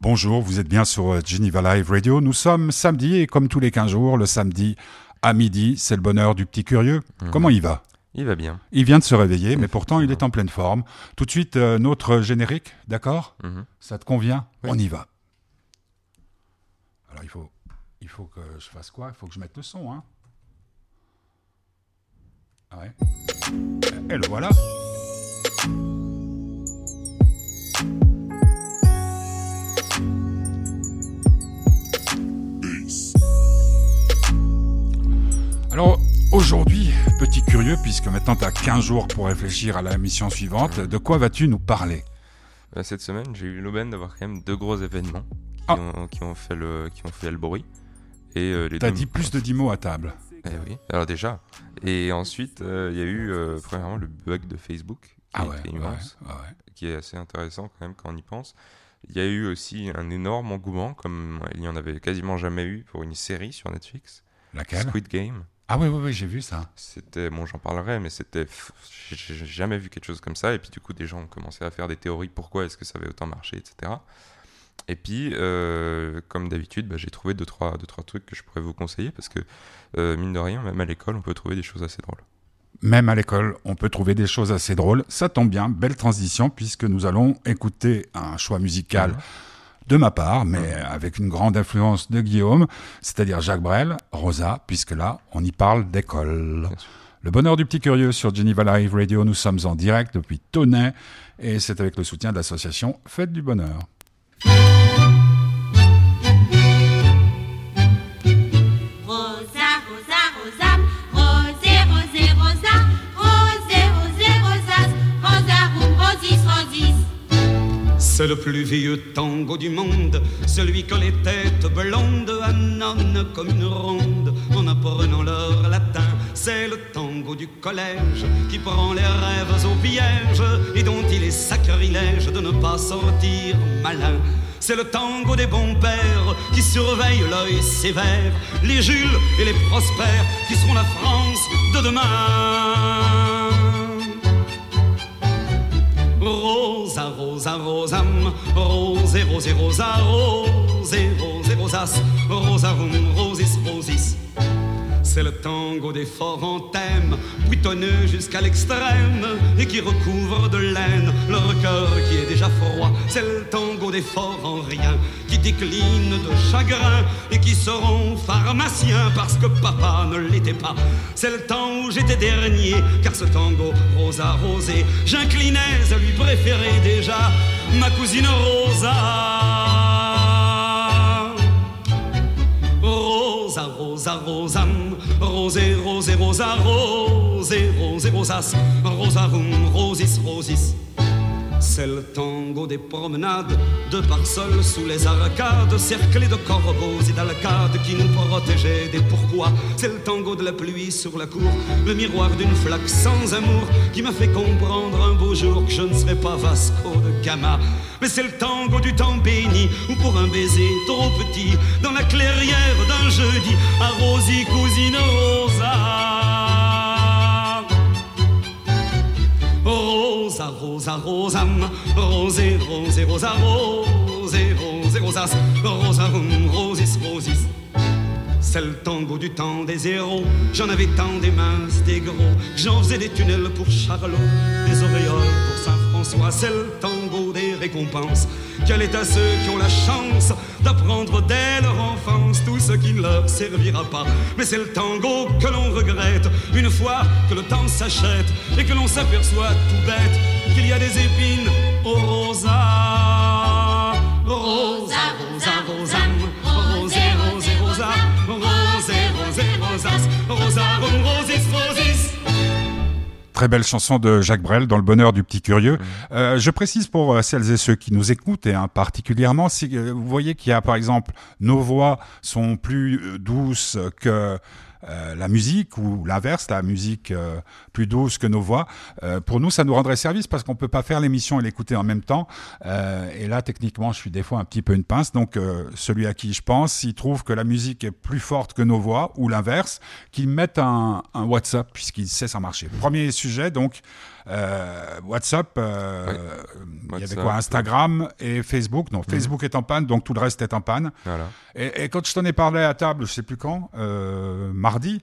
Bonjour, vous êtes bien sur euh, Geneva Live Radio. Nous sommes samedi et comme tous les 15 jours, le samedi à midi, c'est le bonheur du petit curieux. Mhm. Comment il va? Il va bien. Il vient de se réveiller, mais pourtant il est en pleine forme. Tout de suite, euh, notre générique, d'accord? Mhm. Ça te convient? Oui. On y va. Alors il faut, il faut que je fasse quoi? Il faut que je mette le son, hein Ah Ouais. Et le voilà. Alors aujourd'hui, petit curieux, puisque maintenant tu as 15 jours pour réfléchir à la mission suivante, de quoi vas-tu nous parler? Bah, cette semaine, j'ai eu l'aubaine d'avoir quand même deux gros événements qui, Ah. ont, qui ont fait le qui ont fait le bruit. Et euh, les T'as dit plus de 10 mots à table. Eh oui. Alors déjà. Et ensuite, euh, il y a eu euh, premièrement le bug de Facebook qui Ah ouais, immense, ouais, ouais. qui est assez intéressant quand même quand on y pense. Il y a eu aussi un énorme engouement, comme il n'y en avait quasiment jamais eu pour une série sur Netflix, Laquelle? Squid Game. Ah oui, oui, oui, j'ai vu ça. C'était, bon, j'en parlerai, mais c'était, j'ai jamais vu quelque chose comme ça. Et puis du coup, des gens ont commencé à faire des théories pourquoi est-ce que ça avait autant marché, etc. Et puis, euh, comme d'habitude, bah, j'ai trouvé deux trois, deux, trois trucs que je pourrais vous conseiller parce que, euh, mine de rien, même à l'école, on peut trouver des choses assez drôles. Même à l'école, on peut trouver des choses assez drôles. Ça tombe bien, belle transition, puisque nous allons écouter un choix musical de ma part, mais avec une grande influence de Guillaume, c'est-à-dire Jacques Brel, Rosa, puisque là, on y parle d'école. Le bonheur du petit curieux sur Geneva Live Radio, nous sommes en direct depuis Tonnet, et c'est avec le soutien de l'association Fête du Bonheur. C'est le plus vieux tango du monde, celui que les têtes blondes annonnent comme une ronde en apprenant leur latin. C'est le tango du collège qui prend les rêves au piège et dont il est sacrilège de ne pas sortir malin. C'est le tango des bons pères qui surveillent l'œil sévère, les Jules et les prospères qui seront la France de demain. Rosa, rosa, rosam, rosé, rosé, rosa, rosé, rosé, rosas, rosarum, rosis, rosis. C'est le tango des forts en thème, buitonneux jusqu'à l'extrême, et qui recouvre de laine leur cœur qui est déjà froid. C'est le tango des forts en rien, qui décline de chagrin, et qui seront pharmaciens parce que papa ne l'était pas. C'est le temps où j'étais dernier, car ce tango rosa rosé, j'inclinais à lui préférer déjà ma cousine Rosa. Rosa, rosa, rosam, rosé, rosé, rosa, rosé, rosé, rosas, rosarum, rosis, rosis. C'est le tango des promenades, de parsoles sous les arcades, cerclés de corbeaux et d'alcades qui nous protégeaient des pourquoi. C'est le tango de la pluie sur la cour, le miroir d'une flaque sans amour qui m'a fait comprendre un beau jour que je ne serais pas Vasco de Gama. Mais c'est le tango du temps béni, ou pour un baiser trop petit, dans la clairière jeudi, à Rosie, cousine Rosa. Rosa, rosa, rosam, rosé, rosé, rosa, rosé, rosé, rosas, rosarum, rosis, rosis. C'est le tango du temps des héros. J'en avais tant des minces, des gros. J'en faisais des tunnels pour Charlot, des auréoles pour Saint-François. C'est le tango des récompenses. Quel est à ceux qui ont la chance d'apprendre dès leur enfance tout ce qui ne leur servira pas. Mais c'est le tango que l'on regrette une fois que le temps s'achète et que l'on s'aperçoit tout bête qu'il y a des épines au rosa. Très belle chanson de Jacques Brel dans le bonheur du petit curieux. Euh, je précise pour euh, celles et ceux qui nous écoutent et hein, particulièrement si euh, vous voyez qu'il y a par exemple nos voix sont plus euh, douces que euh, la musique ou l'inverse, la musique euh, plus douce que nos voix. Euh, pour nous, ça nous rendrait service parce qu'on peut pas faire l'émission et l'écouter en même temps. Euh, et là, techniquement, je suis des fois un petit peu une pince. Donc, celui à qui je pense, s'il trouve que la musique est plus forte que nos voix ou l'inverse, qu'il mette un, un WhatsApp puisqu'il sait ça marcher. Premier sujet, donc, Euh, WhatsApp, euh, Oui. il y avait quoi Instagram et Facebook. Non, Facebook est en panne, donc tout le reste est en panne. Voilà. Et, et quand je t'en ai parlé à table, je sais plus quand, euh, mardi,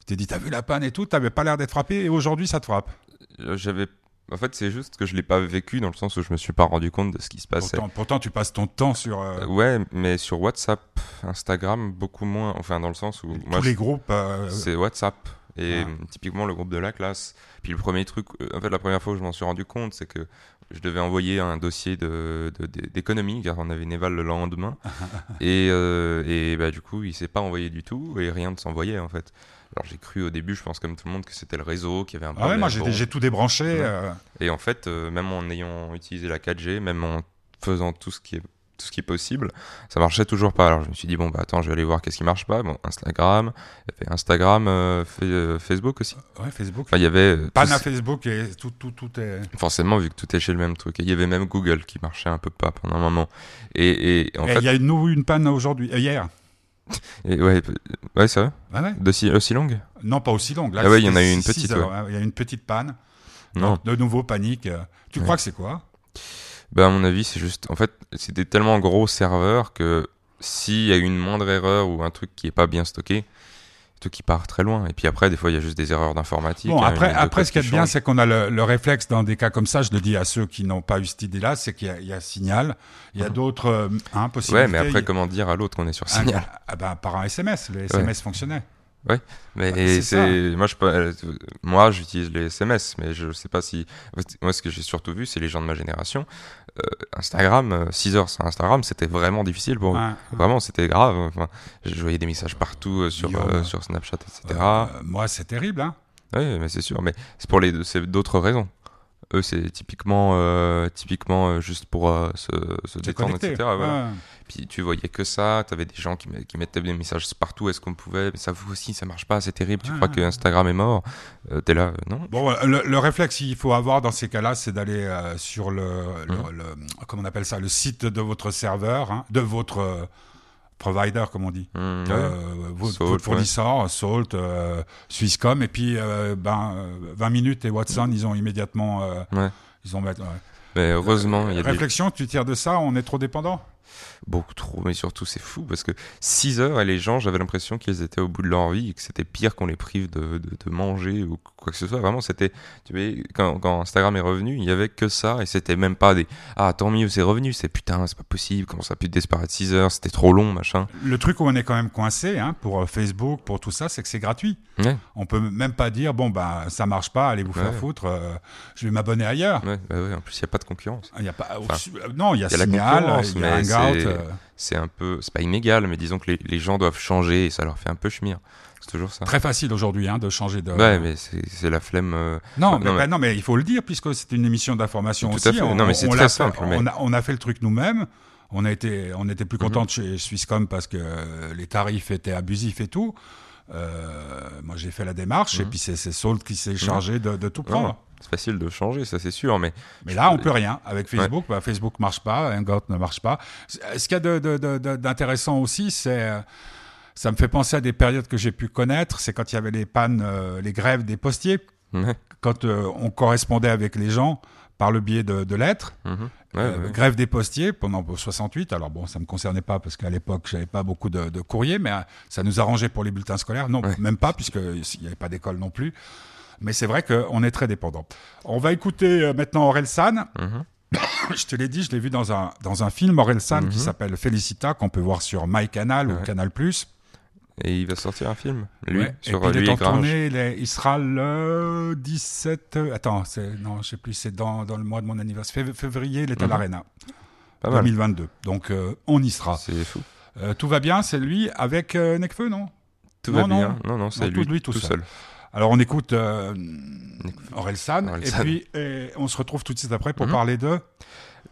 je t'ai dit, t'as vu la panne et tout, t'avais pas l'air d'être frappé, et aujourd'hui ça te frappe. J'avais. En fait, c'est juste que je l'ai pas vécu dans le sens où je me suis pas rendu compte de ce qui se passait. Pourtant, pourtant, tu passes ton temps sur euh, ouais, mais sur WhatsApp, Instagram, beaucoup moins. Enfin, dans le sens où moi, tous les groupes. euh, c'est WhatsApp et Ah. typiquement le groupe de la classe. Puis le premier truc, euh, en fait, la première fois que je m'en suis rendu compte, c'est que je devais envoyer un dossier de, de- de- d'économie car on avait une éval le lendemain et, euh, et bah, du coup, il s'est pas envoyé du tout et rien ne s'envoyait en fait. Alors j'ai cru au début, je pense comme tout le monde, que c'était le réseau qui avait un Ah ouais, problème. moi j'ai Bon. j'ai tout débranché. Ouais. euh, Et en fait, euh, même en ayant utilisé la 4G, même en faisant tout ce qui est tout ce qui est possible, ça marchait toujours pas. Alors je me suis dit bon bah attends, je vais aller voir qu'est-ce qui marche pas. Bon, Instagram, Instagram, euh, euh, Facebook aussi. ouais, Facebook. Enfin, il y avait euh, ce- Facebook et tout, tout, tout est. forcément vu que tout est chez le même truc. Et il y avait même Google qui marchait un peu pas pendant un moment. Et, et en Et il y a une, une panne aujourd'hui, euh, hier. et ouais, ouais c'est vrai, Ah ouais aussi, aussi longue? Non, pas aussi longue. Là, Ah ouais, il y en a eu une petite. Il y a une petite panne. Non. Donc, de nouveau, panique. euh. Tu crois que c'est quoi? Bah, à mon avis, c'est juste. En fait, c'est des tellement gros serveurs que s'il y a une moindre erreur ou un truc qui est pas bien stocké, tout qui part très loin. Et puis après, des fois, il y a juste des erreurs d'informatique. Bon, hein, après, après ce qui est bien, c'est qu'on a le, le réflexe dans des cas comme ça. Je le dis à ceux qui n'ont pas eu cette idée-là, c'est qu'il y, a- il y a signal. Il y a Mhm. d'autres euh, hein, possibilités. Ouais, mais après, comment dire à l'autre qu'on est sur signal ah ben, par un SMS. Les SMS fonctionnaient. Mais Bah, c'est moi je euh, moi j'utilise les SMS mais je sais pas si moi ce que j'ai surtout vu c'est les gens de ma génération Euh, Instagram 6 heures sur Instagram c'était vraiment difficile pour eux. Vraiment c'était grave enfin, je voyais des messages partout euh, sur euh, sur Snapchat etc. euh, moi, c'est terrible. Hein. Oui, mais c'est sûr, mais c'est pour les d'autres raisons. Eux, c'est typiquement, euh, typiquement euh, juste pour euh, se, détendre, connecté. etc. voilà. Puis tu voyais que ça, t'avais des gens qui, qui mettaient des messages partout, est-ce qu'on pouvait, mais ça vous aussi, ça marche pas, c'est terrible, tu crois que Instagram est mort, Euh, t'es là, non? Bon, le, le réflexe qu'il faut avoir dans ces cas-là, c'est d'aller sur le, le, le- comment on appelle ça, le site de votre serveur, hein, de votre provider, comme on dit, ouais. Euh, votre, Salt, votre fournisseur, Salt, euh, Swisscom, et puis euh, ben, euh, 20 minutes et Watson, ils ont immédiatement, euh, Ouais. ils ont ouais. Mais heureusement, il y a des... réflexion, tu tires de ça, on est trop dépendant? Beaucoup trop, mais surtout c'est fou parce que 6 heures et les gens, j'avais l'impression qu'ils étaient au bout de leur vie et que c'était pire qu'on les prive de, de, de manger ou quoi que ce soit. Vraiment, c'était, tu vois, quand, quand Instagram est revenu, il y avait que ça et c'était même pas des ah tant mieux c'est revenu, c'est putain c'est pas possible, comment ça a pu disparaître 6 heures, c'était trop long machin. Le truc où on est quand même coincé, hein, pour euh, Facebook, pour tout ça, c'est que c'est gratuit. Ouais, On peut même pas dire bon bah ça marche pas, allez vous faire foutre, euh, je vais m'abonner ailleurs. ouais, bah en plus il y a pas de concurrence. Y a pas, Enfin, euh, non, il y a y a la Signal, concurrence, il y a mais Hangout. C'est- euh, C'est un peu, c'est pas inégal, mais disons que les, les gens doivent changer et ça leur fait un peu chemir. C'est toujours ça. très facile aujourd'hui hein, de changer de. Ouais, mais c'est la flemme. euh, Non, Non, mais, mais- bah, non, mais il faut le dire puisque c'est une émission d'information Tout aussi. à fait. On- Non, mais c'est très fait- simple, mais- On, a, on a fait le truc nous-mêmes. On a été, on était plus content de chez Swisscom parce que les tarifs étaient abusifs et tout. Euh, moi, j'ai fait la démarche et Mhm. puis c'est Salt qui s'est chargé de, de tout prendre. c'est facile de changer, ça c'est sûr, mais Mais là, on peut rien. Avec Facebook, bah, Facebook marche pas, Hangout ne marche pas. Ce qu'il y a d'intéressant aussi, c'est, euh, ça me fait penser à des périodes que j'ai pu connaître. C'est quand il y avait les pannes, euh, les grèves des postiers, ouais, quand euh, on correspondait avec les gens par le biais de, de lettres. mhm, ouais, Euh, ouais. Grève des postiers pendant 68. Alors bon, ça me concernait pas parce qu'à l'époque, j'avais pas beaucoup de, de courriers, mais euh, ça nous arrangeait pour les bulletins scolaires. Non, Ouais. même pas puisque il n'y avait pas d'école non plus. Mais c'est vrai qu'on est très dépendant. On va écouter euh, maintenant Aurel San. Mhm. Je te l'ai dit, je l'ai vu dans un, dans un film, Aurel San, qui Mhm. s'appelle Felicita, qu'on peut voir sur MyCanal ou Ouais. Canal+. Et il va sortir un film, lui, Ouais. sur et puis, il lui et il, est- il sera le 17... euh, Attends, non, je sais plus, c'est dans, dans le mois de mon anniversaire. Fév- Février, il est à Mhm. l'Arena, Pas mal. 2022. Donc, euh, on y sera. C'est fou. Euh, tout va bien, c'est lui avec euh, Nekfeu, non? Tout Non, va non. bien. Non, non, c'est lui, lui tout tout seul. seul. Alors, on écoute euh, Aurel San, Aurel et puis et on se retrouve tout de suite après pour Mhm. parler de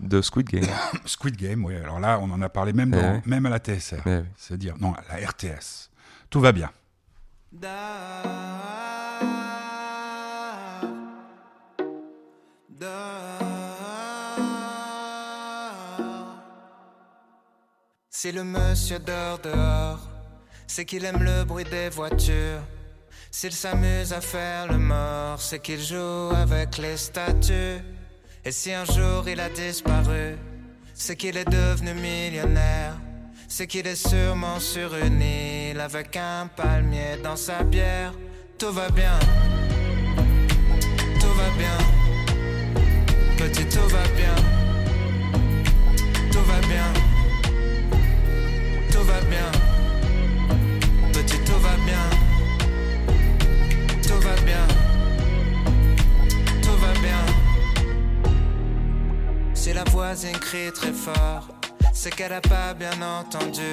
De Squid Game. Squid Game. Oui, alors là, on en a parlé même, Eh même à la TSR. Ouais. C'est-à-dire, non, à la RTS. Tout va bien. Si le monsieur dort dehors, c'est qu'il aime le bruit des voitures. S'il s'amuse à faire le mort, c'est qu'il joue avec les statues. Et si un jour il a disparu, c'est qu'il est devenu millionnaire. C'est qu'il est sûrement sur une île avec un palmier dans sa bière. Tout va bien, tout va bien. Petit, tout va bien, tout va bien, tout va bien. Petit, tout va bien, tout va bien, tout va bien. Si la voisine crie très fort, c'est qu'elle a pas bien entendu.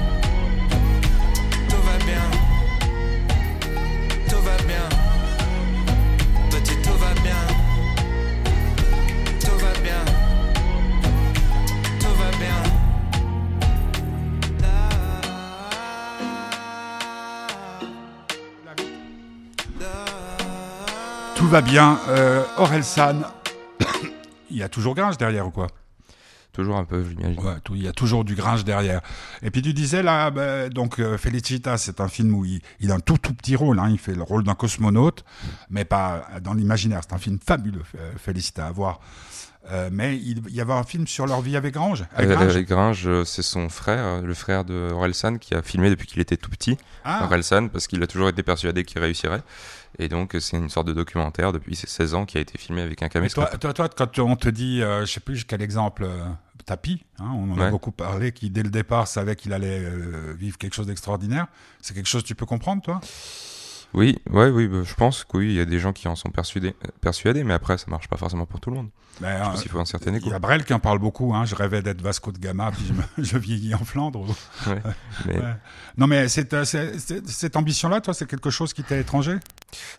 Tout va bien. Euh, Orelsan, il y a toujours Gringe derrière ou quoi? Toujours un peu, j'imagine. Ouais, il y a toujours du Gringe derrière. Et puis tu disais là, bah, donc euh, Felicita, c'est un film où il, il a un tout tout petit rôle. Hein, il fait le rôle d'un cosmonaute, mais pas dans l'imaginaire. C'est un film fabuleux, euh, Felicita, à voir. Euh, mais il, il y avait un film sur leur vie avec Grange. Avec Euh. Avec Gringe, euh, c'est son frère, le frère de Orelsan, qui a filmé depuis qu'il était tout petit. Ah, Orelsan, parce qu'il a toujours été persuadé qu'il réussirait. Et donc, c'est une sorte de documentaire depuis ses 16 ans qui a été filmé avec un caméscope. toi, toi, toi, quand on te dit, euh, je sais plus quel exemple, euh, Tapi, hein, on en a beaucoup parlé, qui dès le départ savait qu'il allait euh, vivre quelque chose d'extraordinaire. C'est quelque chose que tu peux comprendre, toi? Oui, ouais, oui, bah, je pense que oui, il y a des gens qui en sont persuadés, persuadés, mais après, ça marche pas forcément pour tout le monde. Ben, Je euh, qu'il faut un certain Il écho. y a Brel qui en parle beaucoup. Hein. Je rêvais d'être Vasco de Gama, puis je, me- je vieillis en Flandre. Ouais. Mais Ouais. Non, mais cette, euh, cette ambition-là, toi, c'est quelque chose qui t'est étranger?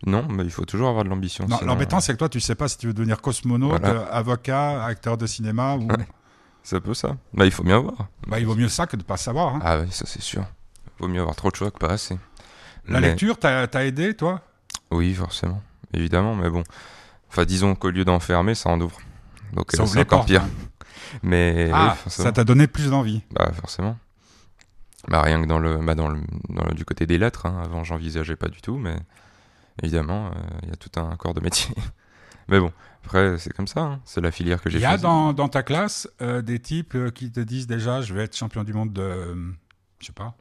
Non, mais il faut toujours avoir de l'ambition. L'embêtant, c'est que toi, tu sais pas si tu veux devenir cosmonaute, Voilà. euh, avocat, acteur de cinéma. Ou... Ouais. C'est un peu ça. Bah, il faut bien voir. Bah, il vaut mieux ça que de pas savoir. hein. Ah oui, ça c'est sûr. Vaut mieux avoir trop de choix que pas assez. La Mais- lecture, t'as t'as aidé, toi? Oui, forcément. Évidemment, mais bon. Enfin, disons qu'au lieu d'enfermer, ça en ouvre. Donc euh, c'est encore portes, pire. hein. Mais Ah, oui, ça t'a donné plus d'envie. Bah forcément. Bah rien que dans le, bah, dans le, dans le- du côté des lettres. hein. Avant, j'envisageais pas du tout, mais évidemment, euh, il y a tout un corps de métier. mais bon, après, c'est comme ça. hein. C'est la filière que j'ai Il y a dans, dans ta classe euh, des types euh, qui te disent déjà, je vais être champion du monde de... je sais pas.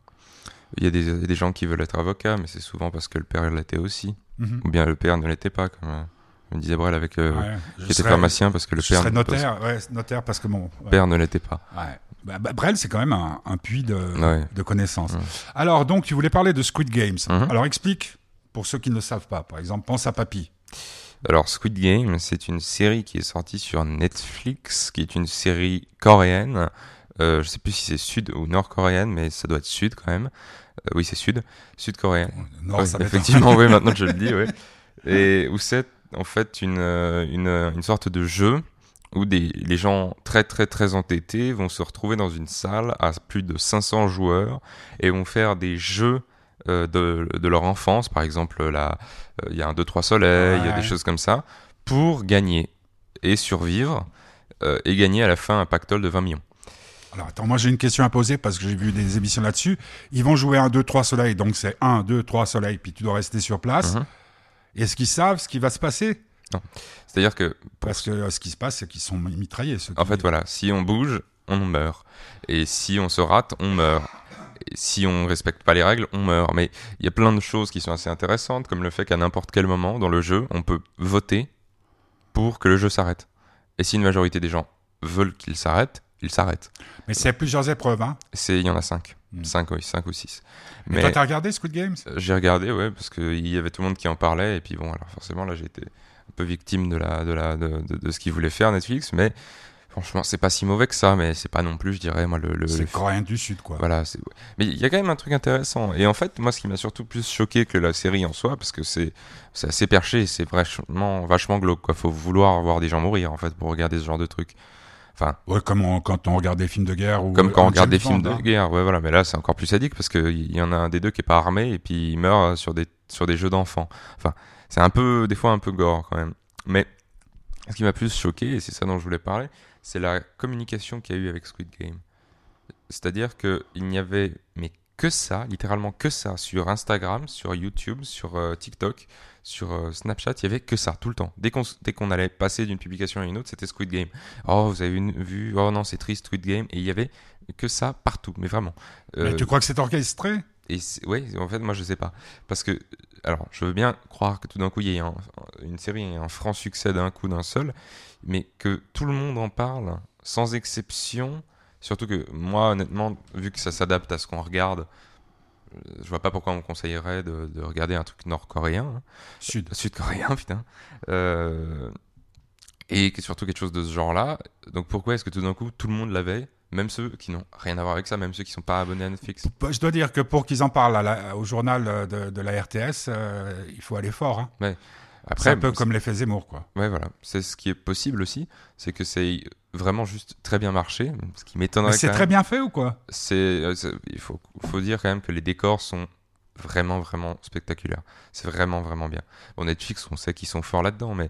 Il y a des, gens qui veulent être avocats, mais c'est souvent parce que le père l'était aussi. Mhm. Ou bien le père ne l'était pas, comme euh, me disait Brel avec euh, Ouais, qui était serais- pharmacien parce que le je père, notaire, ouais, notaire parce que mon père ne l'était pas. Bah, bah, Brel, c'est quand même un, un puits de, de connaissances. Alors, donc, tu voulais parler de Squid Games. Mhm. Alors, explique, pour ceux qui ne le savent pas. Par exemple, pense à Papy. Alors, Squid Game, c'est une série qui est sortie sur Netflix, qui est une série coréenne. Euh, je sais plus si c'est sud ou nord-coréenne, mais ça doit être sud quand même. Euh, oui, c'est sud, Ouais, m'étonne. effectivement, oui, maintenant que je le dis, oui. Et où c'est en fait une, euh, une, une sorte de jeu où des, les gens très très très entêtés vont se retrouver dans une salle à plus de 500 joueurs et vont faire des jeux euh, de, de leur enfance, par exemple euh, il y a un 2-3 soleil, il y a des choses comme ça, pour gagner et survivre euh, et gagner à la fin un pactole de 20 millions. Alors, attends, moi, j'ai une question à poser parce que j'ai vu des émissions là-dessus. Ils vont jouer un, 2, 3 soleil. Donc, c'est 1, 2, 3 soleil. Puis, tu dois rester sur place. Mhm. Est-ce qu'ils savent ce qui va se passer? C'est-à-dire que Parce que euh, ce qui se passe, c'est qu'ils sont mitraillés. Ceux En qui- fait, voilà, si on bouge, on meurt. Et si on se rate, on meurt. si on respecte pas les règles, on meurt. Mais il y a plein de choses qui sont assez intéressantes, comme le fait qu'à n'importe quel moment dans le jeu, on peut voter pour que le jeu s'arrête. Et si une majorité des gens veulent qu'il s'arrête, il s'arrête. Mais c'est plusieurs épreuves, hein. C'est, il y en a cinq. Hmm. Cinq, oui, cinq ou six. Mais toi, t'as regardé Squid Games? Euh, J'ai regardé, ouais, parce qu'il y avait tout le monde qui en parlait, et puis bon, alors forcément, là, j'ai été un peu victime de, la, de, la, de, de, de ce qu'ils voulaient faire, Netflix, mais franchement, c'est pas si mauvais que ça, mais c'est pas non plus, je dirais, moi, le. le C'est coréen du Sud, quoi. Voilà, mais il y a quand même un truc intéressant. Et en fait, moi, ce qui m'a surtout plus choqué que la série en soi, parce que c'est, c'est assez perché, c'est vachement, vachement glauque, quoi. Faut vouloir voir des gens mourir, en fait, pour regarder ce genre de truc. Enfin, Ouais, comme on- quand on regarde des films de guerre ou comme quand on regarde des films de hein. guerre, ouais, voilà. Mais là, c'est encore plus sadique parce qu'il y en a un des deux qui est pas armé et puis il meurt sur des, sur des jeux d'enfants. Enfin, c'est un peu, des fois un peu gore quand même. Mais ce qui m'a plus choqué, et c'est ça dont je voulais parler, c'est la communication qu'il y a eu avec Squid Game. C'est-à-dire qu'il n'y avait, mais que ça, littéralement que ça, sur Instagram, sur YouTube, sur euh, TikTok, sur euh, Snapchat, il y avait que ça, tout le temps. Dès qu'on allait passer d'une publication à une autre, c'était Squid Game. Oh, vous avez une- vu, oh non, c'est triste, Squid Game. Et il y avait que ça partout, mais vraiment. Mais Euh, tu crois que c'est orchestré? et ouais, en fait, moi je sais pas. Parce que, alors, je veux bien croire que tout d'un coup il y ait un- une série et un franc succès d'un coup d'un seul, mais que tout le monde en parle, sans exception. Surtout que moi, honnêtement, vu que ça s'adapte à ce qu'on regarde, euh, je vois pas pourquoi on me conseillerait de, de regarder un truc nord-coréen. hein. Sud. Sud-coréen, putain. Euh, et surtout quelque chose de ce genre-là. Donc pourquoi est-ce que tout d'un coup tout le monde l'avait Même ceux qui n'ont rien à voir avec ça, même ceux qui sont pas abonnés à Netflix? Je dois dire que pour qu'ils en parlent à la- au journal de, de la RTS, euh, il faut aller fort. hein. C'est Après, un peu bon, comme l'effet Zemmour, quoi. Ouais, voilà. C'est ce qui est possible aussi, c'est que c'est vraiment juste très bien marché. Ce qui m'étonnerait c'est très bien fait ou quoi? C'est, euh, c'est- il faut, faut dire quand même que les décors sont vraiment, vraiment spectaculaires. C'est vraiment, vraiment bien. Bon, Netflix, on sait qu'ils sont forts là-dedans, mais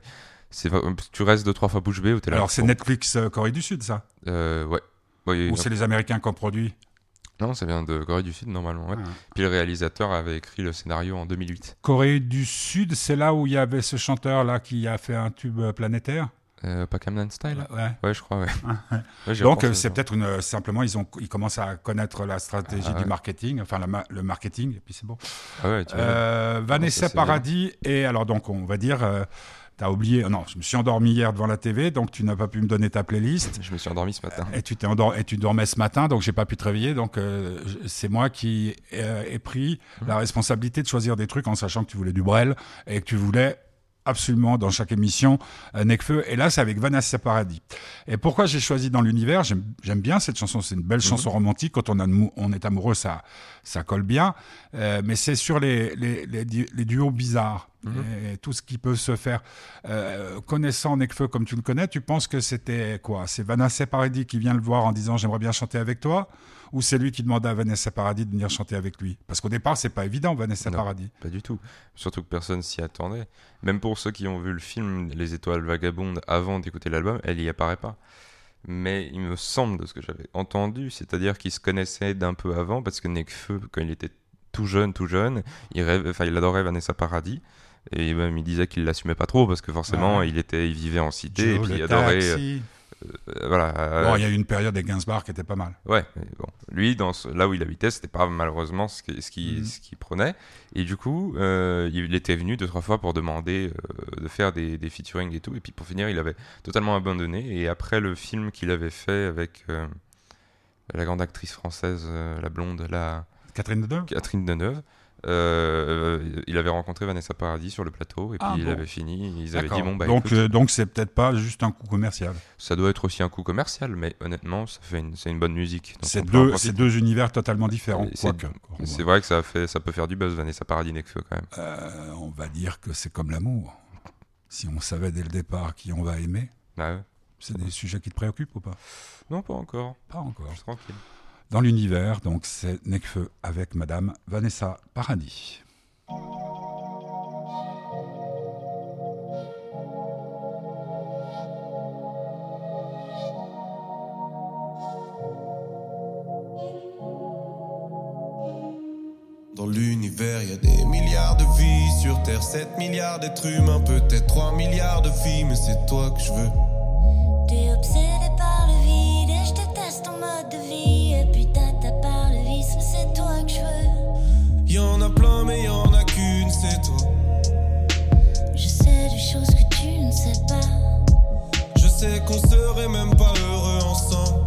c'est, tu restes deux, trois fois bouche bée ou t'es là. Alors c'est Netflix euh, Corée du Sud, ça? Euh, ouais. Ouais, Ou c'est les Américains qui ont produit? Non, ça vient de Corée du Sud, normalement. Ouais. Ah. Puis le réalisateur avait écrit le scénario en 2008. Corée du Sud, c'est là où il y avait ce chanteur-là qui a fait un tube planétaire? Euh, pas Camden Style Ouais. Ouais, je crois, ouais. Donc euh, c'est peut-être une euh, simplement ils ont ils commencent à connaître la stratégie Ah, du marketing, enfin la le marketing et puis c'est bon. Ah. Euh, Vanessa bien. Paradis et alors donc on va dire euh, t'as oublié non je me suis endormi hier devant la TV donc tu n'as pas pu me donner ta playlist Je me suis endormi ce matin. et tu t'es et tu dormais ce matin donc j'ai pas pu te réveiller donc euh, c'est moi qui ai pris Mmh. la responsabilité de choisir des trucs en sachant que tu voulais du Brel et que tu voulais absolument dans chaque émission euh, Necfeu et là c'est avec Vanessa Paradis. Et pourquoi j'ai choisi dans l'univers? J'aime bien cette chanson. C'est une belle chanson romantique. Quand on, a, on est amoureux ça ça colle bien. Euh, mais c'est sur les, les, les duos bizarres et tout ce qui peut se faire Euh, connaissant Necfeu comme tu le connais tu penses que c'était quoi? C'est Vanessa Paradis qui vient le voir en disant j'aimerais bien chanter avec toi? Ou c'est lui qui demande à Vanessa Paradis de venir chanter avec lui? Parce qu'au départ c'est pas évident Vanessa Non. Paradis Pas du tout. Surtout que personne s'y attendait. Même pour ceux qui ont vu le film Les Étoiles Vagabondes avant d'écouter l'album, elle y apparaît pas. Mais il me semble de ce que j'avais entendu, c'est-à-dire qu'ils se connaissaient d'un peu avant, parce que Nekfeu, quand il était tout jeune, tout jeune, il, rêve, enfin, il adorait Vanessa Paradis. Et même il disait qu'il l'assumait pas trop parce que forcément Ouais. il était, il vivait en cité et puis il adorait. taxi. euh, voilà. euh, Bon, il y a eu une période des Gainsbourg qui était pas mal. Ouais, mais bon, lui, dans ce- là où il habitait, c'était pas malheureusement ce qu'il ce qui, Mhm. ce qu'il prenait. Et du coup, euh, il était venu deux, trois fois pour demander de faire des, des featuring et tout. Et puis pour finir, il avait totalement abandonné. Et après le film qu'il avait fait avec la grande actrice française, la blonde, la Catherine Deneuve? Catherine Deneuve, euh, il avait rencontré Vanessa Paradis sur le plateau. Et puis Ah, il bon. avait fini. Ils avaient dit, bon, bah donc écoute, euh, donc c'est peut-être pas juste un coup commercial. ça doit être aussi un coup commercial. Mais honnêtement, ça fait une, c'est une bonne musique. C'est deux, profiter. c'est deux univers totalement différents. C'est- vrai que ça, fait, ça peut faire du buzz, Vanessa Paradis Nekfeu quand même. Euh, on va dire que c'est comme l'amour. Si on savait dès le départ qui on va aimer, Bah ouais. c'est des sujets qui te préoccupent ou pas? Non, pas encore. Pas encore. Je suis tranquille. Dans l'univers, donc c'est Necfeu avec Madame Vanessa Paradis. Dans l'univers, y a des milliards de vies. Sur Terre, 7 milliards d'êtres humains. Peut-être 3 milliards de filles, mais c'est toi que je veux. en a plein, mais y en a qu'une, c'est toi. Je sais des choses que tu ne sais pas. Je sais qu'on serait même pas heureux ensemble.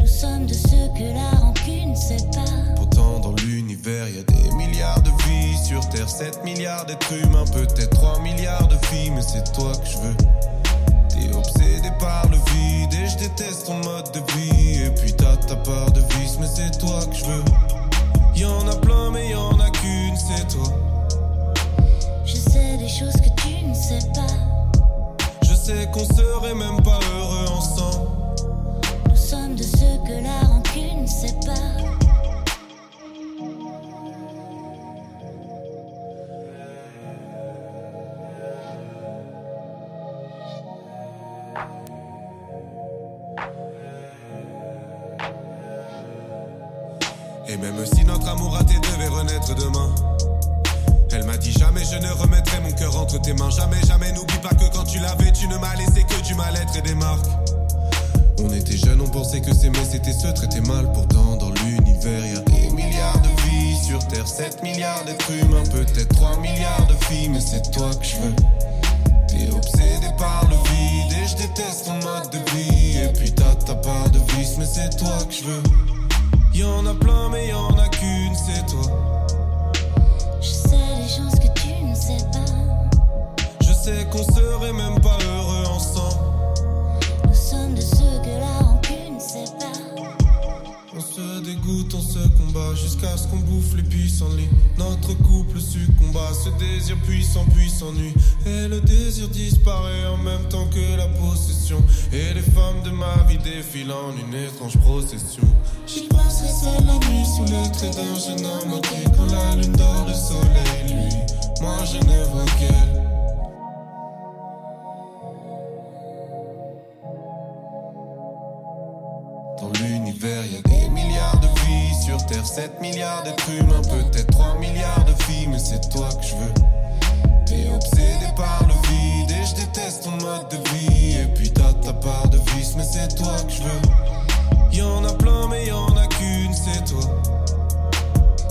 Nous sommes de ceux que la rancune sait pas. Pourtant, dans l'univers, y a des milliards de vies sur Terre, 7 milliards d'êtres humains, peut-être 3 milliards de filles, mais c'est toi que je veux. T'es obsédé par le vide et je déteste ton mode de vie. Et puis t'as ta part de vice, mais c'est toi que je veux. Y en a plein, mais y en a qu'une, c'est toi. Je sais des choses que tu ne sais pas. Je sais qu'on serait même pas heureux ensemble. Nous sommes de ceux que la rancune sépare. Tes mains. Jamais, jamais n'oublie pas que quand tu l'avais, tu ne m'as laissé que du mal-être et des marques. On était jeunes, on pensait que s'aimer c'était se traiter mal. Pourtant, dans l'univers, y a des milliards de vies. Sur Terre, 7 milliards d'êtres humains, peut-être 3 milliards de filles, mais c'est toi que je veux. T'es obsédé par le vide et je déteste ton mode de vie. Et puis t'as ta part de vice, mais c'est toi que je veux. Y en a plein, mais y en a qu'une, c'est toi. Qu'on serait même pas heureux ensemble. Nous sommes de ceux que la rancune sépare. On se dégoûte, on se combat jusqu'à ce qu'on bouffe les puissants lits. Notre couple succomba, ce désir puissant puis s'ennuie. Et le désir disparaît en même temps que la possession. Et les femmes de ma vie défilent en une étrange procession. J'y penserai seul la nuit sous les traits d'un jeune homme ok. Quand la lune dort, le soleil lui. Moi je ne vois qu'elle. Sur Terre, 7 milliards d'êtres humains, peut-être 3 milliards de filles, mais c'est toi que je veux. T'es obsédé par le vide et je déteste ton mode de vie. Et puis t'as ta part de vice, mais c'est toi que je veux. Y en a plein, mais y en a qu'une, c'est toi.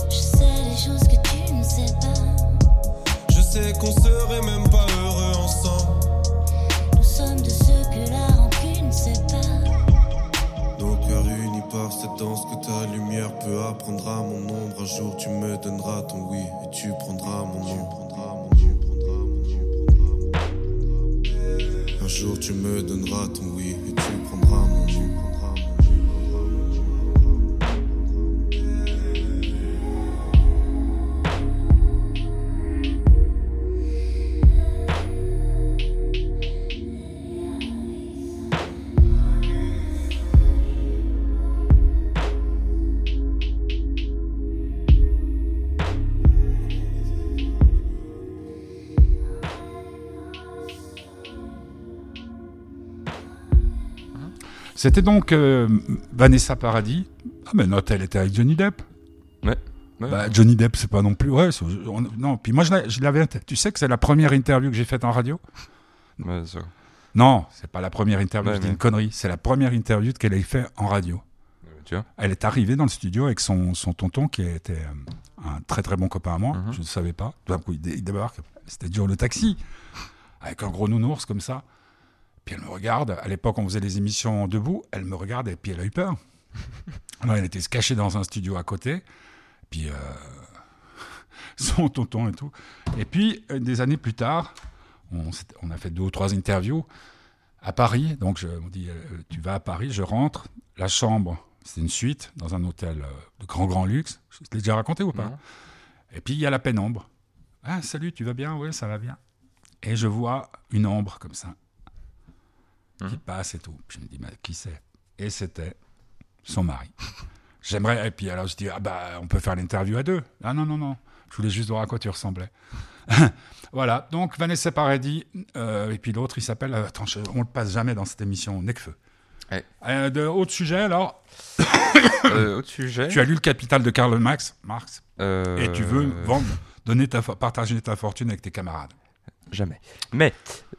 Je sais des choses que tu ne sais pas. Je sais qu'on serait même pas heureux cette danse que ta lumière peut apprendre à mon ombre. Un jour tu me donneras ton oui et tu prendras mon nom. Un jour tu me donneras ton oui C'était donc euh, Vanessa Paradis. Ah, mais non, elle était avec Johnny Depp. Ouais. Ouais. Bah, Johnny Depp, c'est pas non plus. Ouais, on- non, puis moi, je l'avais. Tu sais que c'est la première interview que j'ai faite en radio? Ouais, ça- Non, c'est pas la première interview, Ouais, je dis une connerie. C'est la première interview qu'elle ait fait en radio. tu vois. Elle est arrivée dans le studio avec son, son tonton qui était euh, un très très bon copain à moi. Mhm. Je ne savais pas. D'un coup, il, dé- il débarque. C'était Joe le taxi. Avec un gros nounours comme ça. Puis elle me regarde. À l'époque, on faisait des émissions debout. Elle me regarde et puis elle a eu peur. Alors elle était se cachée dans un studio à côté. Puis euh, son tonton et tout. Et puis, euh, des années plus tard, on, a fait deux ou trois interviews à Paris. Donc, je, on dit, euh, tu vas à Paris, je rentre. La chambre, c'est une suite dans un hôtel de grand, grand luxe. Je te l'ai déjà raconté ou pas Non. Et puis, il y a la pénombre. Ah, salut, tu vas bien? Oui, ça va bien. Et je vois une ombre comme ça qui Mhm. passe et tout. Je me dis, mais qui c'est? Et c'était son mari. J'aimerais. Et puis alors je dis, ah bah, on peut faire l'interview à deux. Ah non, non, non. Je voulais juste voir à quoi tu ressemblais. voilà. Donc Vanessa Paradis. euh, et puis l'autre, il s'appelle. euh, attends, je- on le passe jamais dans cette émission. Necfeu. Ouais. Euh, de autre sujet, alors? Euh, autre sujet. Tu as lu le Capital de Karl Marx, Marx Euh, et tu veux vendre, donner ta, partager ta fortune avec tes camarades. Jamais. Mais,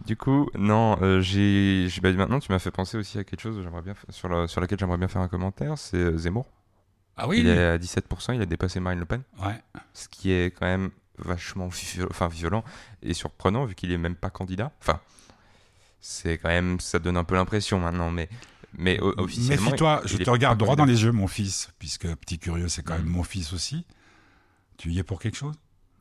du coup, non, euh, j'ai. bah, maintenant, tu m'as fait penser aussi à quelque chose j'aimerais bien, sur, la, sur laquelle j'aimerais bien faire un commentaire c'est euh, Zemmour. Ah oui. Il est à 17%, il a dépassé Marine Le Pen. Ouais. Ce qui est quand même vachement viol- enfin, violent et surprenant vu qu'il est même pas candidat. Enfin, c'est quand même, ça donne un peu l'impression maintenant, mais, mais officiellement. Méfie-toi, il- je te regarde droit dans les yeux, mon fils, puisque petit curieux, c'est quand Mm. même mon fils aussi. Tu y es pour quelque chose?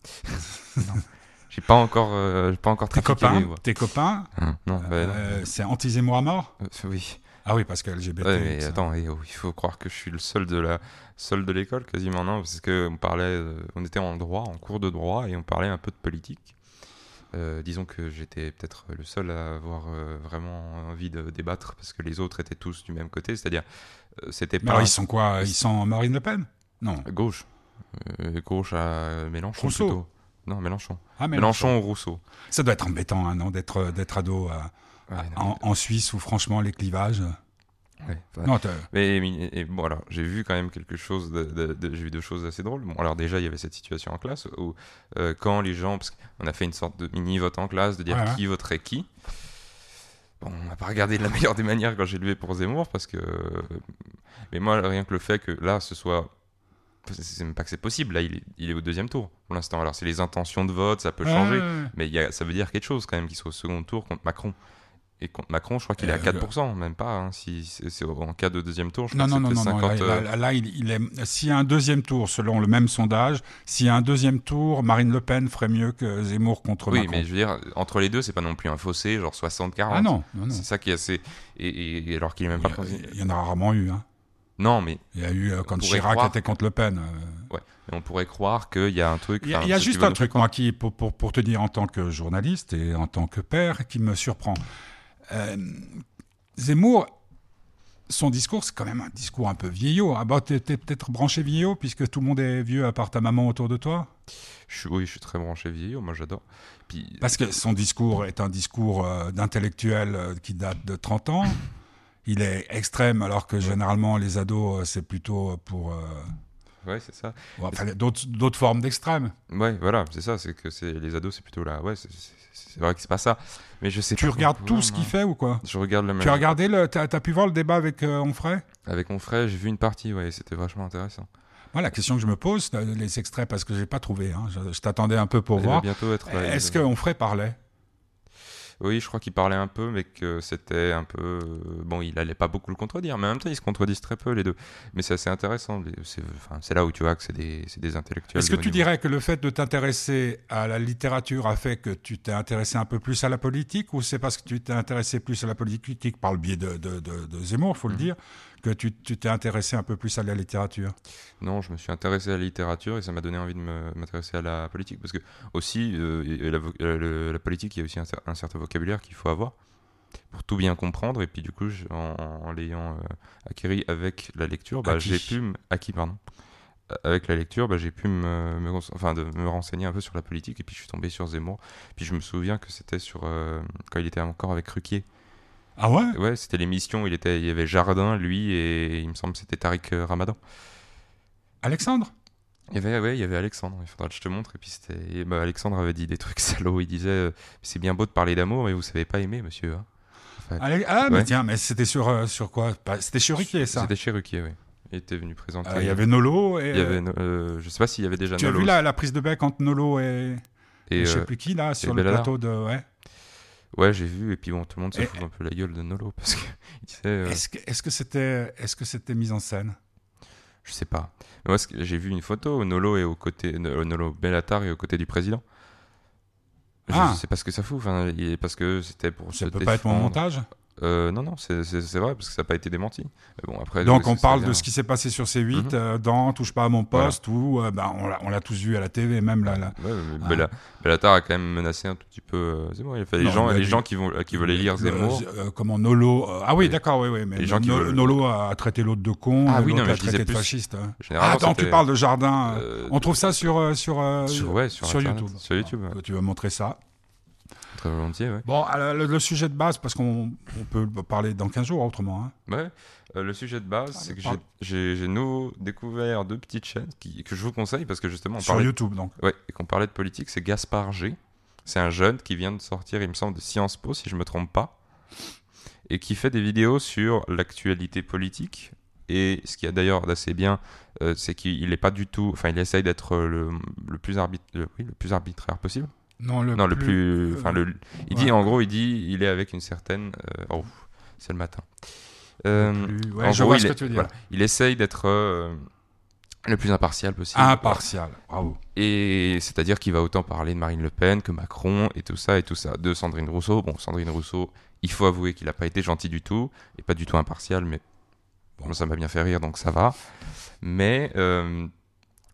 J'ai pas encore, euh, pas encore Tes copains, tes copains, Hum, non, bah, non. euh, c'est anti-Zemmour à mort? Euh, oui. Ah oui, parce que LGBT. Ouais, mais attends, et, oh, il faut croire que je suis le seul de la seul de l'école quasiment non, parce que on parlait, euh, on était en droit, en cours de droit, et on parlait un peu de politique. Euh, disons que j'étais peut-être le seul à avoir euh, vraiment envie de débattre parce que les autres étaient tous du même côté, c'est-à-dire euh, c'était pas alors, ils sont quoi? Ils sont Marine Le Pen? Non. gauche, gauche à Mélenchon Rousseau. plutôt. Non, Mélenchon. Ah, Mélenchon ou Rousseau. Ça doit être embêtant, hein, non, d'être d'être ado euh, Ouais, non, en, en Suisse où franchement les clivages. ouais, Non, Mais, et bon, alors, j'ai vu quand même quelque chose, de, de- de- j'ai vu deux choses assez drôles. Bon, alors déjà, il y avait cette situation en classe où, euh, quand les gens, parce qu'on a fait une sorte de mini-vote en classe, de dire ouais. qui voterait qui. Bon, on n'a pas regardé de la meilleure des manières quand j'ai levé pour Zemmour, parce que. Mais moi, rien que le fait que là, ce soit. C'est même pas que c'est possible, là, il est, il est au deuxième tour pour l'instant. Alors, c'est les intentions de vote, ça peut changer. Ouais, ouais, ouais. Mais il y a, ça veut dire quelque chose quand même qu'il soit au second tour contre Macron. Et contre Macron, je crois qu'il est à Euh, 4%, même pas. hein, si c'est en cas de deuxième tour, je Non, crois non, que non, non, c'était non. 50. Là, euh, là, là, il, il est. S'il y a un deuxième tour, selon le même sondage, s'il y a un deuxième tour, Marine Le Pen ferait mieux que Zemmour contre oui, Macron. mais je veux dire, entre les deux, c'est pas non plus un fossé, genre 60-40. Ah non, non, non. C'est ça qui est assez. Et, et- et alors qu'il est même Il pas il y en a rarement eu. Hein. Non, mais, Il y a eu euh, quand Chirac croire était contre Le Pen. euh. mais on pourrait croire qu'il y a un truc. Il y a, y juste un truc, moi, qui, pour, pour, pour te dire en tant que journaliste et en tant que père, qui me surprend. Euh, Zemmour, son discours, c'est quand même un discours un peu vieillot. Ah bah, t'es peut-être branché vieillot, puisque tout le monde est vieux à part ta maman autour de toi? Je suis, oui, je suis très branché vieillot, moi j'adore. Puis, Parce que son discours est un discours d'intellectuel qui date de 30 ans. Il est extrême, alors que généralement, les ados, euh, c'est plutôt pour... euh, ouais, c'est ça. enfin, d'autres formes d'extrême. Ouais, voilà, c'est ça, c'est que les ados, c'est plutôt là. Ouais, c'est- vrai que c'est pas ça. Mais je sais Tu pas regardes tout ce qu'il fait ou quoi? Je regarde le même. Tu as regardé le... T'as as pu voir le débat avec euh, Onfray? Avec mon frère, j'ai vu une partie, ouais, c'était vachement intéressant. Moi, la question que je me pose, euh, les extraits, parce que j'ai pas trouvé, hein, je, je t'attendais un peu pour Il va voir. bientôt être. Est-ce il- que Onfray parlait? Oui, je crois qu'il parlait un peu, mais que c'était un peu. euh, Bon, il allait pas beaucoup le contredire, mais en même temps, ils se contredisent très peu, les deux. Mais c'est assez intéressant. C'est enfin, là où tu vois que c'est des, des intellectuels. Est-ce que tu dirais que le fait de t'intéresser à la littérature a fait que tu t'es intéressé un peu plus à la politique ou c'est parce que tu t'es intéressé plus à la politique par le biais de, de, de, de Zemmour, faut le Mhm. dire, que tu t'es intéressé un peu plus à la littérature? Non, je me suis intéressé à la littérature et ça m'a donné envie de me- m'intéresser à la politique. Parce que, aussi, euh, la, euh, la politique, il y a aussi un, cer- un certain vocabulaire qu'il faut avoir pour tout bien comprendre. Et puis, du coup, en, en l'ayant euh, acquis avec la lecture, bah, j'ai pu. m- Acquis, pardon. Avec la lecture, bah, j'ai pu me, me cons- enfin, de, me renseigner un peu sur la politique et puis je suis tombé sur Zemmour. Puis je me souviens que c'était sur euh, quand il était encore avec Ruquier. Ah ouais? Ouais, c'était l'émission. Il était, il y avait Jardin, lui et il me semble que c'était Tariq euh, Ramadan. Alexandre? Il y avait, ouais, il y avait Alexandre, il faudra que je te montre. Et puis c'était, et bah, Alexandre avait dit des trucs salauds. Il disait euh, C'est bien beau de parler d'amour, mais vous savez pas aimer, monsieur. hein. Enfin, Ah, mais tiens, mais c'était sur, euh, sur quoi? Pas- C'était sur Riquier, ça C'était chez Ruquier, oui. Il était venu présenter. Euh, Il y avait Nolo et... il y avait, euh, je sais pas s'il y avait déjà Tu as Nolo vu la, la prise de bec entre Nolo et, et, je sais plus qui, là, sur le plateau de... Ouais. Ouais, j'ai vu. Et puis bon, tout le monde se fout un peu la gueule de Nolo parce que il disait, euh, Est-ce que c'était est-ce que c'était mise en scène? Je sais pas. Mais moi, j'ai vu une photo. où Nolo est aux côtés, euh, Nolo Bellatar est aux côtés du président. Je Ah. sais pas ce que ça fout. Enfin, parce que c'était pour Ça se peut pas être mon montage? Euh, non, non, c'est c'est- c'est vrai, parce que ça n'a pas été démenti. Mais bon, après, Donc on parle de ce qui s'est passé sur C8 Mhm. euh, dans Touche pas à mon Voilà. poste où euh, ben, on l'a- tous vu à la TV même là. là. Ouais, Ah. Bella- Bellatar a quand même menacé un tout petit peu euh, Zemmour. Il y a fait les Non, gens, il a les gens qui, vont, qui voulaient lire Zemmour. comment Nolo Ah oui, d'accord, oui, oui, mais les gens qui veulent- Nolo a traité l'autre de con, Ah oui, non, mais a je traité de fasciste. Ah, attends, tu parles de jardin. on trouve ça sur YouTube. Sur YouTube. Tu vas montrer ça? Très volontiers. Bon, alors, le, le sujet de base, parce qu'on on peut parler dans 15 jours autrement. hein. Ouais, euh, le sujet de base, Ah, c'est que j'ai- nous découvert deux petites chaînes qui, que je vous conseille parce que justement, on Sur parlait, YouTube, donc. ouais, et qu'on parlait de politique. C'est Gaspard G. C'est un jeune qui vient de sortir, il me semble, de Sciences Po, si je me trompe pas, et qui fait des vidéos sur l'actualité politique. Et ce qui est d'ailleurs d'assez bien, euh, c'est qu'il n'est pas du tout. Enfin, il essaye d'être le, le, plus arbit- oui, le plus arbitraire possible. Non, le non, le plus. Enfin, le. Il ouais. dit, en gros, il dit, il est avec une certaine. euh, oh, c'est le matin. Euh, plus- ouais, en je gros, vois il ce que est- tu veux dire. voilà. Il essaye d'être euh, le plus impartial possible. Impartial. Bravo. Et c'est-à-dire qu'il va autant parler de Marine Le Pen que Macron et tout ça et tout ça. De Sandrine Rousseau. Bon, Sandrine Rousseau, il faut avouer qu'il n'a pas été gentil du tout et pas du tout impartial, mais bon, ça m'a bien fait rire, donc ça va. Mais euh,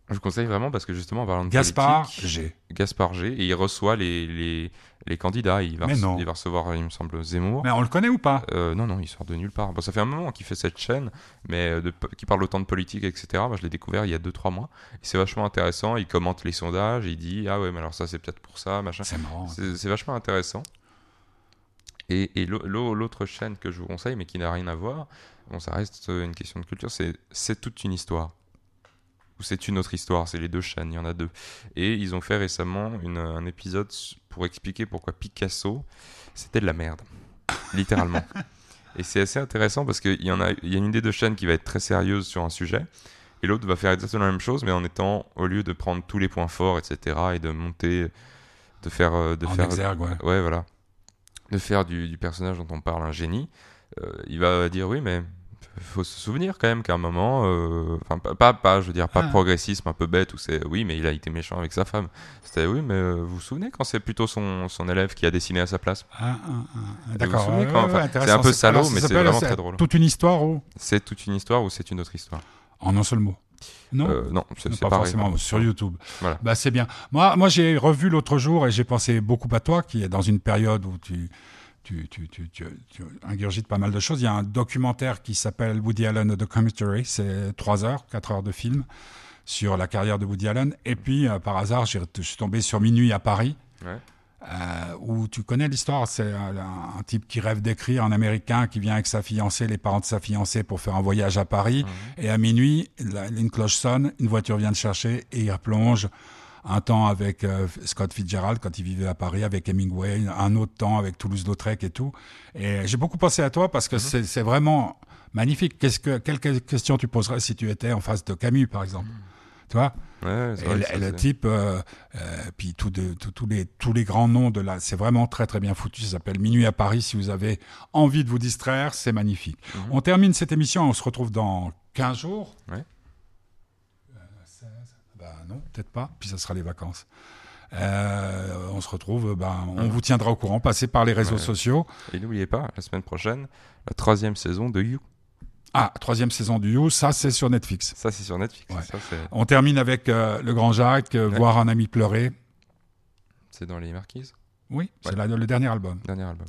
je vous conseille vraiment parce que justement, en parlant de Gaspard G. Gaspard G. Et il reçoit les, les, les candidats. Il va, Mais non. il va recevoir, il me semble, Zemmour. Mais on le connaît ou pas? Euh, non, non, il sort de nulle part. Bon, ça fait un moment qu'il fait cette chaîne, mais euh, de, qui parle autant de politique, etc. Moi, je l'ai découvert il y a 2-3 mois. Et c'est vachement intéressant. Il commente les sondages. Il dit Ah ouais, mais alors ça, c'est peut-être pour ça, machin. C'est marrant. C'est c'est vachement intéressant. Et, et l'au- l'au- l'autre chaîne que je vous conseille, mais qui n'a rien à voir, bon, ça reste une question de culture, c'est C'est toute une histoire. Ou c'est une autre histoire, c'est les deux chaînes, il y en a deux. Et ils ont fait récemment une- un épisode pour expliquer pourquoi Picasso, c'était de la merde. Littéralement. Et c'est assez intéressant parce qu'il y en a, il y a une des deux chaînes qui va être très sérieuse sur un sujet, et l'autre va faire exactement la même chose, mais en étant, au lieu de prendre tous les points forts, etc., et de monter, de faire, euh, de En faire, exergue, ouais. ouais, voilà, de faire du, du personnage dont on parle un génie, euh, il va dire oui, mais faut se souvenir quand même qu'à un moment, euh, enfin pas, pas, pas, je veux dire pas Ah. progressisme un peu bête où c'est oui, mais il a été méchant avec sa femme. C'était oui, mais euh, vous vous souvenez quand c'est plutôt son, son élève qui a dessiné à sa place? Ah, ah, D'accord. ouais, ouais, c'est un peu alors, salaud, mais c'est vraiment très drôle. Toute une histoire ou? C'est toute une histoire ou c'est une autre histoire? En un seul mot Non? Euh, Non, c'est pas pareil. forcément sur YouTube. Voilà. Bah c'est bien. Moi, moi j'ai revu l'autre jour et j'ai pensé beaucoup à toi, qui est dans une période où tu tu, tu, tu, tu, tu ingurgites pas mal de choses. Il y a un documentaire qui s'appelle Woody Allen A Documentary, c'est 3 heures, 4 heures de film sur la carrière de Woody Allen. Et puis, euh, par hasard, je suis tombé sur Minuit à Paris, Ouais. euh, où tu connais l'histoire. C'est un, un type qui rêve d'écrire, un Américain qui vient avec sa fiancée, les parents de sa fiancée pour faire un voyage à Paris. Et à minuit, la- une cloche sonne, une voiture vient le chercher et il replonge un temps avec euh, Scott Fitzgerald quand il vivait à Paris, avec Hemingway, un autre temps avec Toulouse-Lautrec et tout. Et j'ai beaucoup pensé à toi parce que c'est c'est vraiment magnifique. Qu'est-ce que, quelle question tu poserais si tu étais en face de Camus, par exemple Tu vois? Ouais, et le, et type, euh, euh, puis tous les, tous les grands noms de là, c'est vraiment très très bien foutu. Ça s'appelle Minuit à Paris. Si vous avez envie de vous distraire, c'est magnifique. Mhm. On termine cette émission. On se retrouve dans 15 jours. Ouais. 16, bah non, peut-être pas. Puis ça sera les vacances. Euh, on se retrouve, ben, on Ouais. vous tiendra au courant. Passez par les réseaux Ouais. sociaux. Et n'oubliez pas, la semaine prochaine, la troisième saison de You. Ah, troisième saison du You, ça c'est sur Netflix. Ça, c'est sur Netflix. Ouais. Ça, c'est- On termine avec euh, Le Grand Jacques, euh, Ouais. Voir un ami pleurer. c'est dans les Marquises? Oui, c'est le dernier album. Dernier album.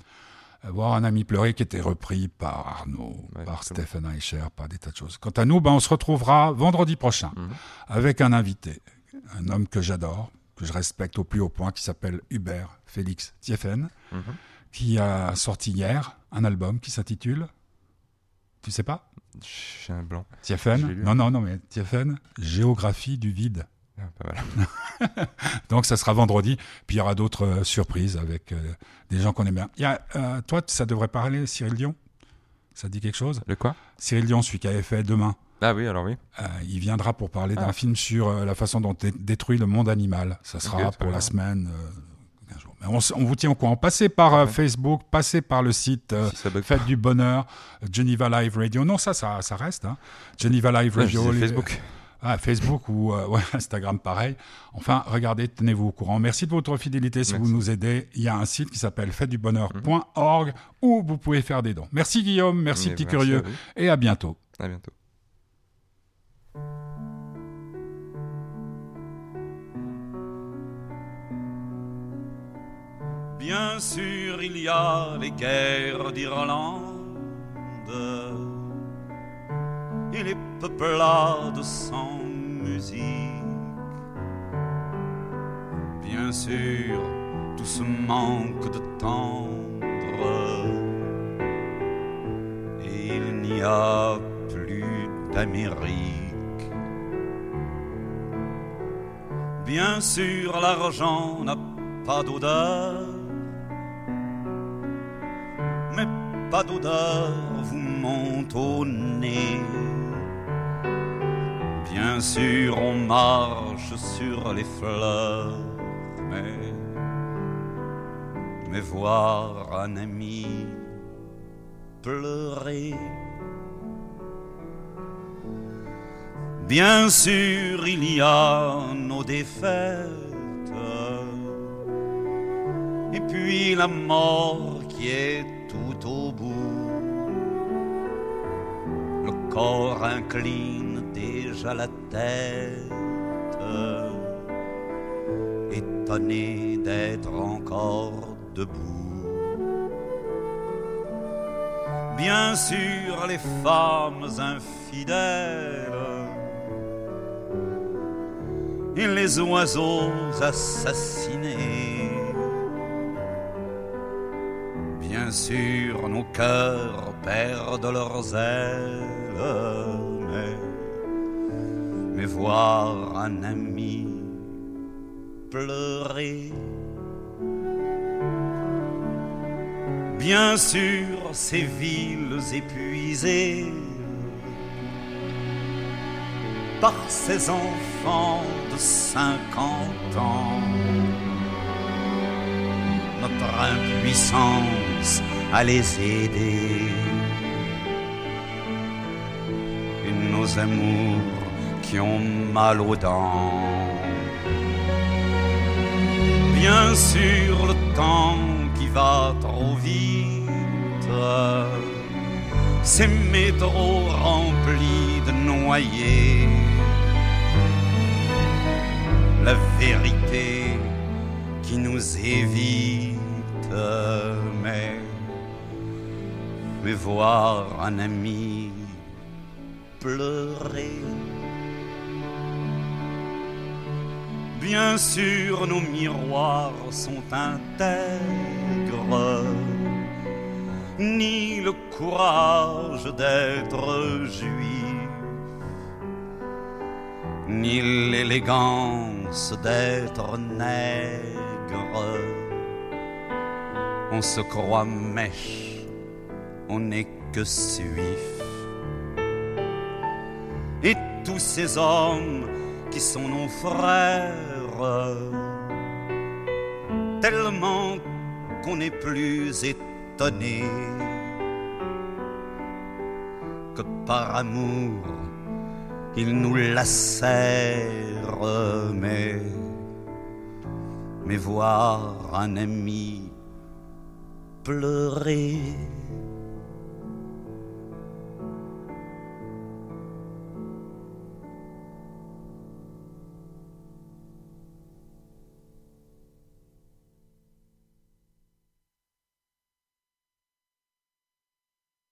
Voir un ami pleurer qui était repris par Arnaud, Ouais, par. Stephen Eicher, par des tas de choses. Quant à nous, ben, on se retrouvera vendredi prochain Mhm. avec un invité, un homme que j'adore, que je respecte au plus haut point, qui s'appelle Hubert Félix Thieffen, Mhm. qui a sorti hier un album qui s'intitule, tu sais pas? J'ai un blanc. Thieffen. Non, non, non, mais Thieffen, Géographie du vide. Ah, pas mal. Donc ça sera vendredi, puis il y aura d'autres euh, surprises avec euh, des gens qu'on aime bien. Il y a, euh, toi, ça devrait parler Cyril Dion? Ça te dit quelque chose? Le quoi? Cyril Dion, celui qui avait fait Demain, Ah oui, alors oui. il viendra pour parler d'un Ah. film sur la façon dont est détruit le monde animal. Ça sera pour la bien. semaine. un jour. Mais on, on vous tient au courant. Passez par Ouais. Facebook, passez par le site si Faites du bonheur, Geneva Live Radio. Non, ça, ça, ça reste. Hein. Geneva Live Radio. les- Facebook. Ah, Facebook ou euh, ouais, Instagram, pareil. Enfin, regardez, tenez-vous au courant. Merci de votre fidélité si Merci. vous nous aidez. Il y a un site qui s'appelle faitesdubonheur.org où vous pouvez faire des dons. Merci Guillaume, merci Mais Petit merci Curieux à et à bientôt. À bientôt. Bien sûr, il y a les guerres d'Irlande et les peuplades sans musique. Bien sûr, tout ce manque de tendre il n'y a plus d'Amérique. Bien sûr, l'argent n'a pas d'odeur, mais pas d'odeur vous monte au nez. Bien sûr, on marche sur les fleurs, mais voir un ami pleurer. Bien sûr, il y a nos défaites, et puis la mort qui est tout au bout. Le corps incline déjà la tête, étonné d'être encore debout. Bien sûr, les femmes infidèles et les oiseaux assassinés. Bien sûr, nos cœurs perdent leurs ailes, mais, voir un ami pleurer. Bien sûr, ces villes épuisées par ces enfants de 50 ans. Notre impuissance à les aider. Et nos amours qui ont mal aux dents. Bien sûr, le temps qui va trop vite. Ces métros remplis de noyés la vérité qui nous évite, mais, mais voir un ami pleurer. Bien sûr, nos miroirs sont intègres, ni le courage d'être juif, ni l'élégance d'être nègre. On se croit mèche, on n'est que suif. Et tous ces hommes qui sont nos frères, tellement qu'on n'est plus étonné que par amour ils nous lacèrent, mais, mais voir un ami pleurer